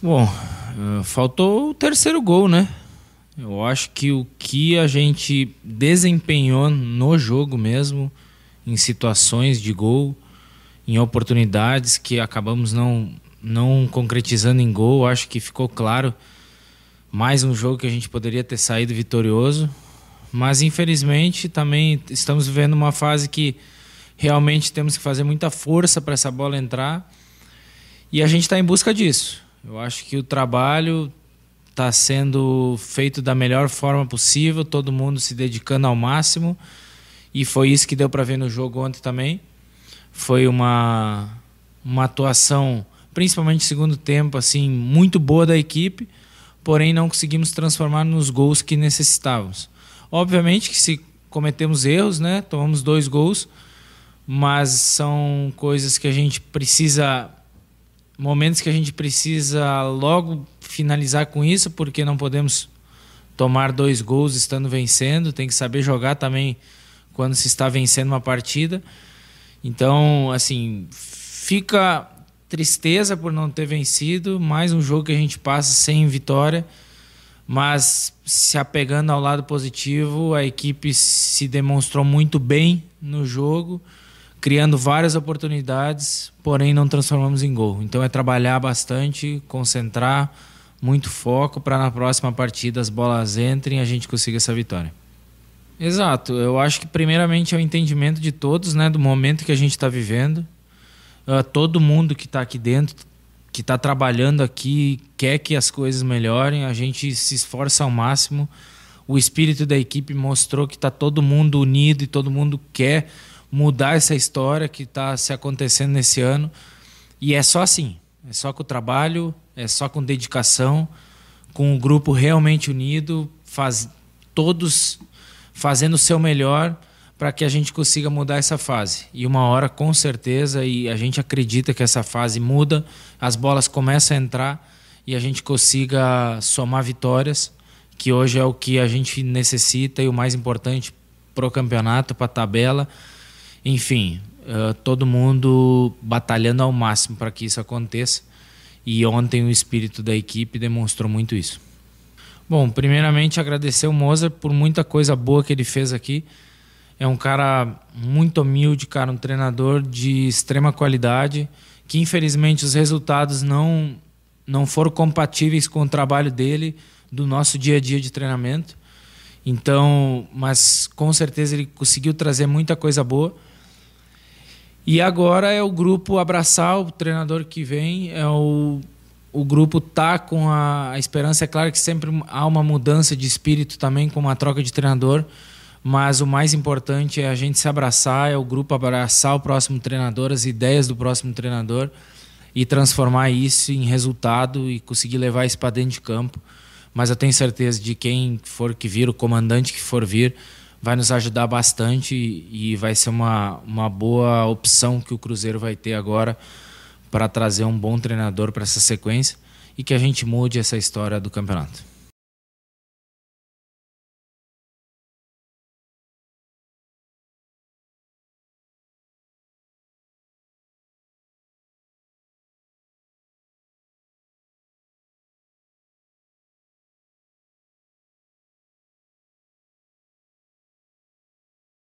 Bom, uh, faltou o terceiro gol, né? Eu acho que o que a gente desempenhou no jogo mesmo, em situações de gol, em oportunidades que acabamos não, não concretizando em gol, acho que ficou claro mais um jogo que a gente poderia ter saído vitorioso. Mas infelizmente também estamos vivendo uma fase que realmente temos que fazer muita força para essa bola entrar. E a gente está em busca disso. Eu acho que o trabalho está sendo feito da melhor forma possível, todo mundo se dedicando ao máximo. E foi isso que deu para ver no jogo ontem também. Foi uma, uma atuação, principalmente segundo tempo, assim, muito boa da equipe, porém não conseguimos transformar nos gols que necessitávamos. Obviamente que se cometemos erros, né? Tomamos dois gols, mas são coisas que a gente precisa momentos que a gente precisa logo finalizar com isso, porque não podemos tomar dois gols estando vencendo, tem que saber jogar também quando se está vencendo uma partida. Então, assim, fica tristeza por não ter vencido, mais um jogo que a gente passa sem vitória, mas se apegando ao lado positivo, a equipe se demonstrou muito bem no jogo criando várias oportunidades, porém não transformamos em gol. Então é trabalhar bastante, concentrar, muito foco para na próxima partida as bolas entrem e a gente consiga essa vitória. Exato, eu acho que primeiramente é o entendimento de todos, né, do momento que a gente está vivendo. Uh, todo mundo que está aqui dentro, que está trabalhando aqui, quer que as coisas melhorem. A gente se esforça ao máximo. O espírito da equipe mostrou que está todo mundo unido e todo mundo quer mudar essa história que está se acontecendo nesse ano. E é só assim, é só com o trabalho, é só com dedicação, com o grupo realmente unido, faz, todos fazendo o seu melhor para que a gente consiga mudar essa fase. E uma hora, com certeza, e a gente acredita que essa fase muda, as bolas começam a entrar e a gente consiga somar vitórias, que hoje é o que a gente necessita e o mais importante para o campeonato, para a tabela enfim, uh, todo mundo batalhando ao máximo para que isso aconteça. E ontem o espírito da equipe demonstrou muito isso. Bom, primeiramente agradecer o Mozart por muita coisa boa que ele fez aqui. É um cara muito humilde, cara, um treinador de extrema qualidade, que infelizmente os resultados não não foram compatíveis com o trabalho dele do nosso dia a dia de treinamento. Então, mas com certeza ele conseguiu trazer muita coisa boa. E agora é o grupo abraçar o treinador que vem, é o, o grupo tá com a, a esperança. É claro que sempre há uma mudança de espírito também com uma troca de treinador, mas o mais importante é a gente se abraçar, é o grupo abraçar o próximo treinador, as ideias do próximo treinador e transformar isso em resultado e conseguir levar isso para dentro de campo. Mas eu tenho certeza de quem for que vir, o comandante que for vir, vai nos ajudar bastante e vai ser uma, uma boa opção que o Cruzeiro vai ter agora para trazer um bom treinador para essa sequência e que a gente mude essa história do campeonato.